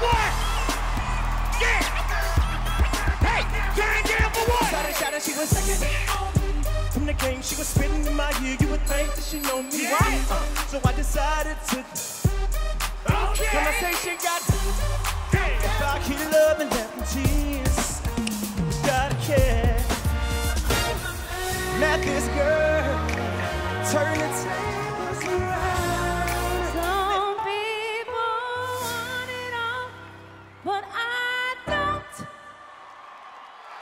what? Yeah. Hey, gang gang for what? Shot it, shot it, she was second. From the game, she was spitting in my ear. You would think that she know me, Yeah. right? Uh, so I decided to. Okay. Conversation got Hey. about keep loving that tears. Gotta care. Met this girl, turn the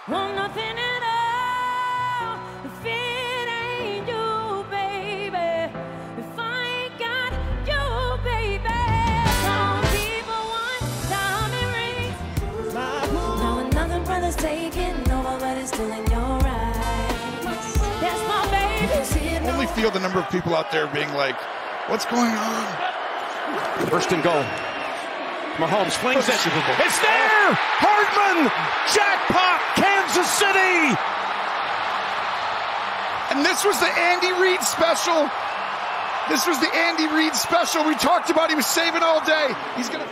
want nothing at all. If it ain't you, baby, if I ain't got you, baby. Some people want diamond rings. Now another brother's taking over, but it's still in your eyes. That's my baby. See only feel the number of people out there being like, what's going on? First and goal. Mahomes flings it. It's there! Hardman! Jackpot! Kansas City! And this was the Andy Reid special. This was the Andy Reid special we talked about. He was saving all day. He's gonna.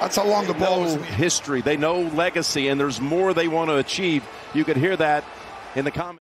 That's how long the ball the history. They know legacy, and there's more they want to achieve. You could hear that in the comments.